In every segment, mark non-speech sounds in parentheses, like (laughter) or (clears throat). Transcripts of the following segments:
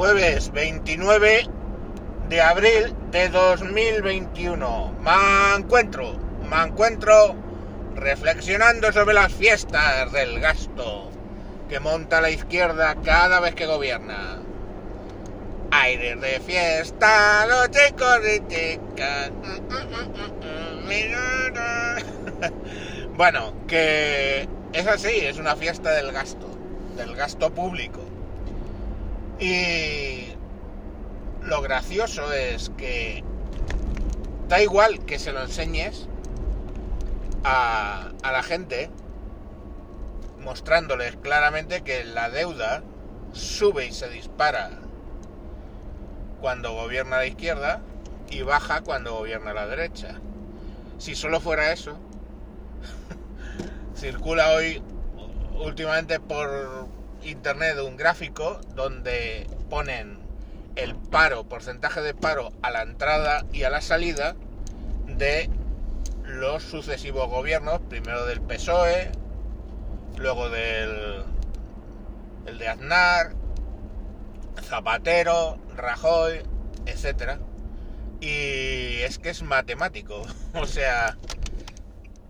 jueves 29 de abril de 2021. Me encuentro, me encuentro reflexionando sobre las fiestas del gasto que monta la izquierda cada vez que gobierna. Aires de fiesta, los chicos y chicas. (laughs) Bueno, que es así, es una fiesta del gasto, del gasto público. Y lo gracioso es que da igual que se lo enseñes a, a la gente mostrándoles claramente que la deuda sube y se dispara cuando gobierna la izquierda y baja cuando gobierna la derecha. Si solo fuera eso, (laughs) circula hoy últimamente por internet un gráfico donde ponen el paro, porcentaje de paro a la entrada y a la salida de los sucesivos gobiernos, primero del PSOE, luego del el de Aznar, Zapatero, Rajoy, etcétera. Y es que es matemático, (laughs) o sea,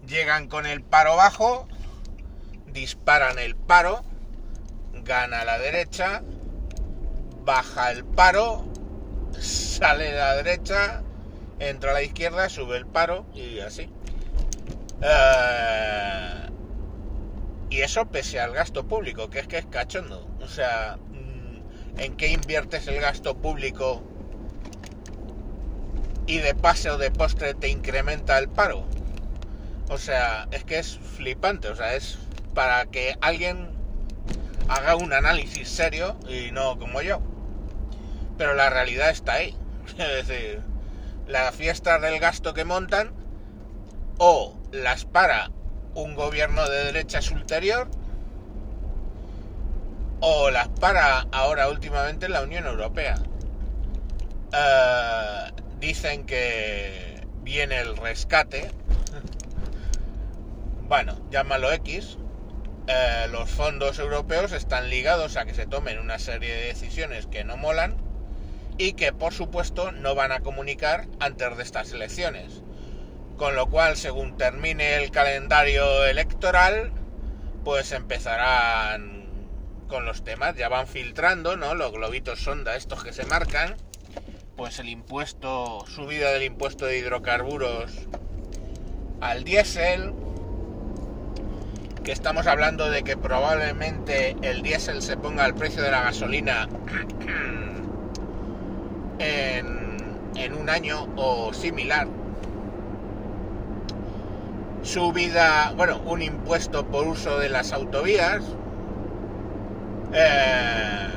llegan con el paro bajo, disparan el paro, gana la derecha, baja el paro, sale la derecha, entra a la izquierda, sube el paro y así. Uh, y eso pese al gasto público, que es que es cachondo. O sea, mm, ¿en qué inviertes el gasto público y de pase o de postre te incrementa el paro? O sea, es que es flipante, o sea, es para que alguien haga un análisis serio y no como yo. Pero la realidad está ahí. (laughs) Es decir, las fiestas del gasto que montan o las para un gobierno de derechas ulterior o las para ahora últimamente la Unión Europea. Uh, dicen que viene el rescate. (laughs) bueno, llámalo X, eh, los fondos europeos están ligados a que se tomen una serie de decisiones que no molan y que por supuesto no van a comunicar antes de estas elecciones. Con lo cual, según termine el calendario electoral, pues empezarán con los temas, ya van filtrando, ¿no? Los globitos sonda estos que se marcan, pues el impuesto, subida del impuesto de hidrocarburos al diésel, que estamos hablando de que probablemente el diésel se ponga al precio de la gasolina (clears throat) en, un año o similar. Subida, bueno, un impuesto por uso de las autovías. Eh,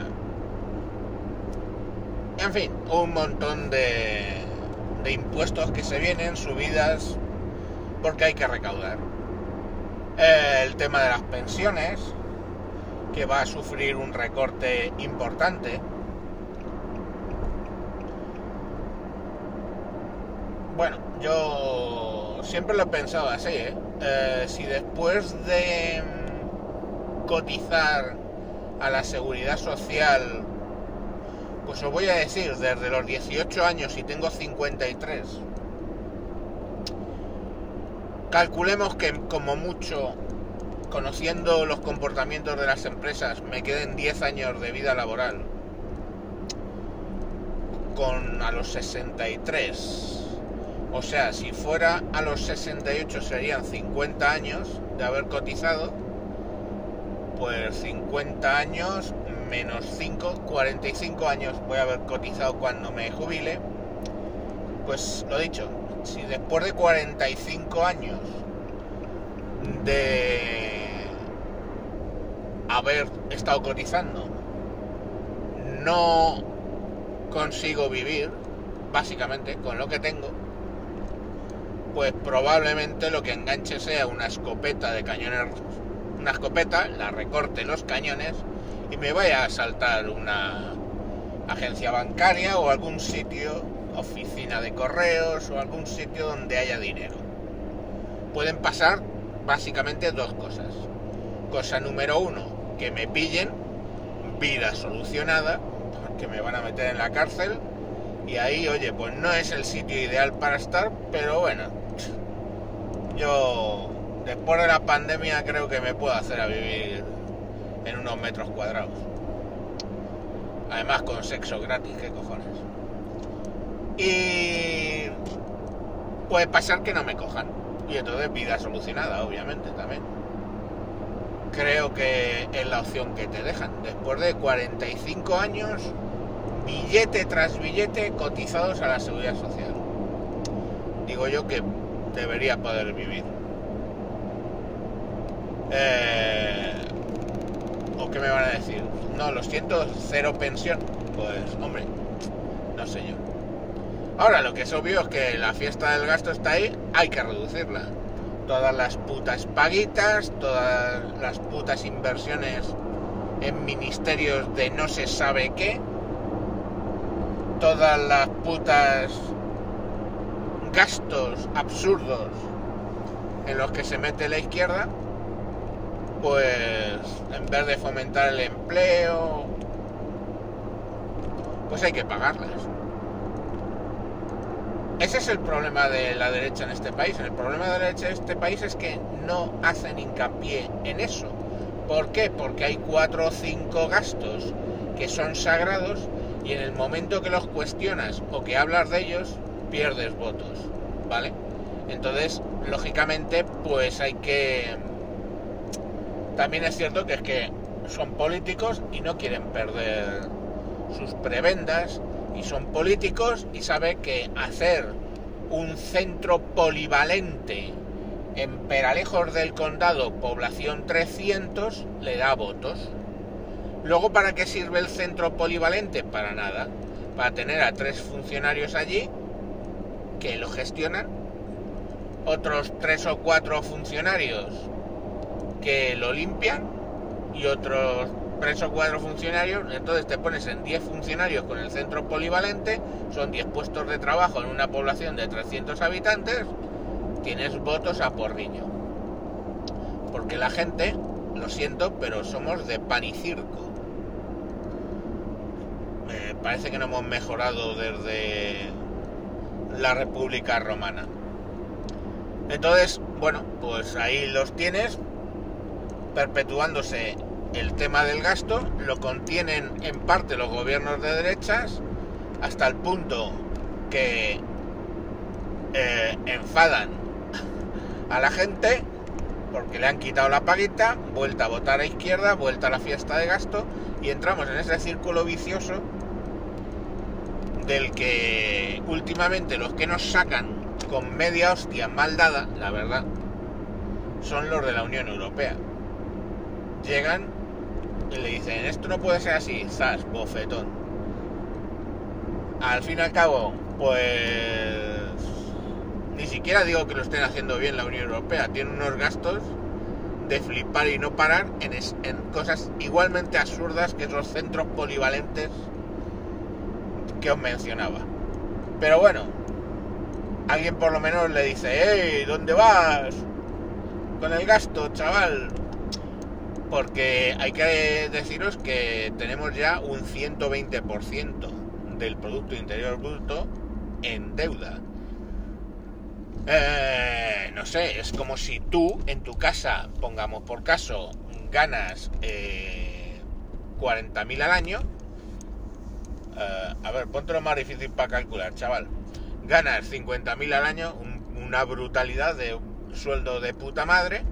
en fin, un montón de, de impuestos que se vienen, subidas, porque hay que recaudar el tema de las pensiones, que va a sufrir un recorte importante. Bueno, yo siempre lo he pensado así, ¿eh? Eh, si después de cotizar a la seguridad social, pues os voy a decir, desde los 18 años y tengo 53, Calculemos que como mucho, conociendo los comportamientos de las empresas, me queden 10 años de vida laboral. Con a los 63. O sea, si fuera a los 68 serían 50 años de haber cotizado. Pues 50 años menos 5, 45 años voy a haber cotizado cuando me jubile. Pues lo dicho, si después de 45 años de haber estado cotizando no consigo vivir, básicamente, con lo que tengo, pues probablemente lo que enganche sea una escopeta de cañones, una escopeta, la recorte los cañones y me vaya a saltar una agencia bancaria o algún sitio oficina de correos o algún sitio donde haya dinero. Pueden pasar básicamente dos cosas. Cosa número uno, que me pillen, vida solucionada, que me van a meter en la cárcel y ahí, oye, pues no es el sitio ideal para estar, pero bueno, yo después de la pandemia creo que me puedo hacer a vivir en unos metros cuadrados. Además con sexo gratis, qué cojones. Y puede pasar que no me cojan. Y entonces vida solucionada, obviamente, también. Creo que es la opción que te dejan. Después de 45 años, billete tras billete cotizados a la seguridad social. Digo yo que debería poder vivir. Eh, ¿O qué me van a decir? No, lo siento, cero pensión. Pues, hombre, no sé yo. Ahora, lo que es obvio es que la fiesta del gasto está ahí, hay que reducirla. Todas las putas paguitas, todas las putas inversiones en ministerios de no se sabe qué, todas las putas gastos absurdos en los que se mete la izquierda, pues en vez de fomentar el empleo, pues hay que pagarlas. Ese es el problema de la derecha en este país. El problema de la derecha en este país es que no hacen hincapié en eso. ¿Por qué? Porque hay cuatro o cinco gastos que son sagrados y en el momento que los cuestionas o que hablas de ellos, pierdes votos, ¿vale? Entonces, lógicamente, pues hay que... También es cierto que es que son políticos y no quieren perder sus prebendas y son políticos y sabe que hacer un centro polivalente en Peralejos del Condado, población 300, le da votos. Luego, ¿para qué sirve el centro polivalente? Para nada. Para tener a tres funcionarios allí que lo gestionan, otros tres o cuatro funcionarios que lo limpian y otros tres o cuatro funcionarios, entonces te pones en 10 funcionarios con el centro polivalente, son 10 puestos de trabajo en una población de 300 habitantes, tienes votos a porriño. Porque la gente, lo siento, pero somos de pan y circo. Parece que no hemos mejorado desde la República Romana. Entonces, bueno, pues ahí los tienes, perpetuándose el tema del gasto, lo contienen en parte los gobiernos de derechas, hasta el punto que eh, enfadan a la gente porque le han quitado la paguita, vuelta a votar a izquierda, vuelta a la fiesta de gasto y entramos en ese círculo vicioso del que últimamente los que nos sacan con media hostia mal dada, la verdad, son los de la Unión Europea. Llegan y le dicen, esto no puede ser así, zas, bofetón. Al fin y al cabo, pues ni siquiera digo que lo estén haciendo bien la Unión Europea, tiene unos gastos de flipar y no parar en, en cosas igualmente absurdas que esos centros polivalentes que os mencionaba. Pero bueno, alguien por lo menos le dice, ¡Hey! ¿Dónde vas? Con el gasto, chaval. Porque hay que deciros que tenemos ya un 120% del Producto Interior Bruto en deuda. Eh, no sé, es como si tú en tu casa, pongamos por caso, ganas eh, 40.000 al año. Eh, a ver, ponte lo más difícil para calcular, chaval. Ganas 50.000 al año, una brutalidad de sueldo de puta madre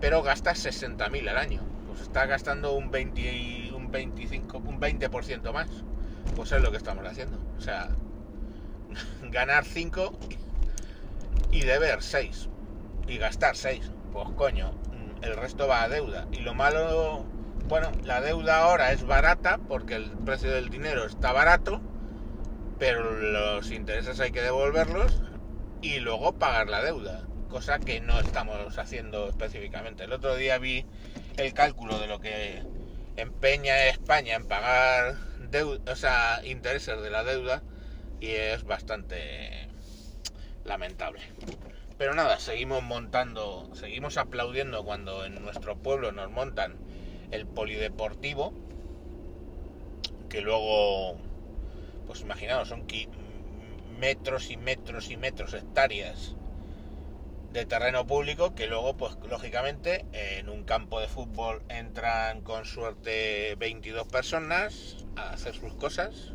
pero gastas 60.000 al año. Pues estás gastando un 20, un 25, un 20% más. Pues es lo que estamos haciendo. O sea, (laughs) ganar 5 y deber 6. Y gastar 6. Pues coño, el resto va a deuda. Y lo malo, bueno, la deuda ahora es barata porque el precio del dinero está barato, pero los intereses hay que devolverlos y luego pagar la deuda cosa que no estamos haciendo específicamente. El otro día vi el cálculo de lo que empeña España en pagar deuda, o sea, intereses de la deuda y es bastante lamentable. Pero nada, seguimos montando, seguimos aplaudiendo cuando en nuestro pueblo nos montan el polideportivo, que luego, pues imaginaos, son metros y metros y metros, hectáreas de terreno público que luego, pues lógicamente, en un campo de fútbol entran con suerte 22 personas a hacer sus cosas,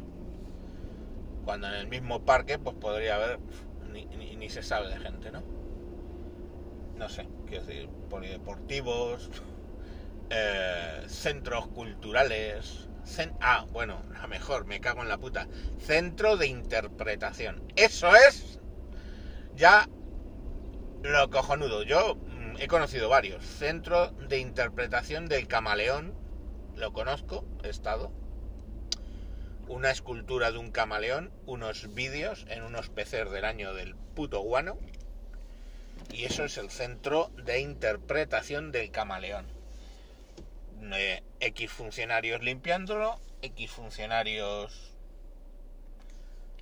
cuando en el mismo parque, pues podría haber, ni, ni, se sabe de gente, ¿no? No sé, quiero decir, polideportivos, (laughs) eh, centros culturales, ah, bueno, (laughs) a mejor, me cago en la puta, centro de interpretación. Eso es ya lo cojonudo. Yo mm, he conocido varios. Centro de interpretación del camaleón. Lo conozco, he estado. Una escultura de un camaleón. Unos vídeos en unos peces del año del puto guano. Y eso es el centro de interpretación del camaleón. Eh, X funcionarios limpiándolo. X funcionarios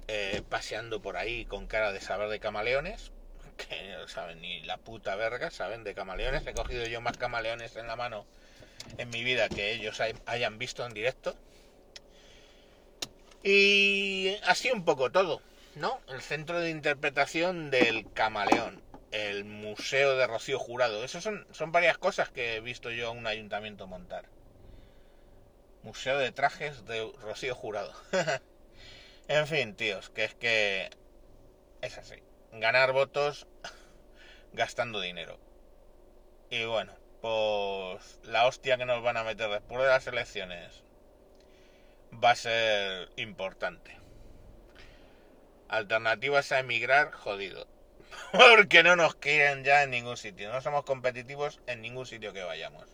eh, paseando por ahí con cara de saber de camaleones que no saben ni la puta verga, saben de camaleones. He cogido yo más camaleones en la mano en mi vida que ellos hayan visto en directo. Y así un poco todo, ¿no? El centro de interpretación del camaleón, el museo de Rocío Jurado. Esas son, son varias cosas que he visto yo a un ayuntamiento montar. Museo de trajes de Rocío Jurado. (laughs) en fin, tíos, que es que es así ganar votos (laughs) gastando dinero. Y bueno, pues la hostia que nos van a meter después de las elecciones va a ser importante. Alternativas a emigrar, jodido. (laughs) Porque no nos quieren ya en ningún sitio. No somos competitivos en ningún sitio que vayamos.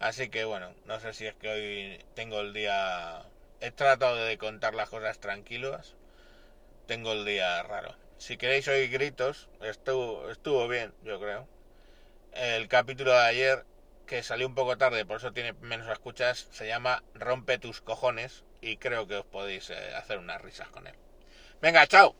Así que bueno, no sé si es que hoy tengo el día... He tratado de contar las cosas tranquilas. Tengo el día raro. Si queréis oír gritos, estuvo, estuvo bien, yo creo. El capítulo de ayer, que salió un poco tarde, por eso tiene menos escuchas, se llama Rompe tus cojones y creo que os podéis eh, hacer unas risas con él. Venga, chao.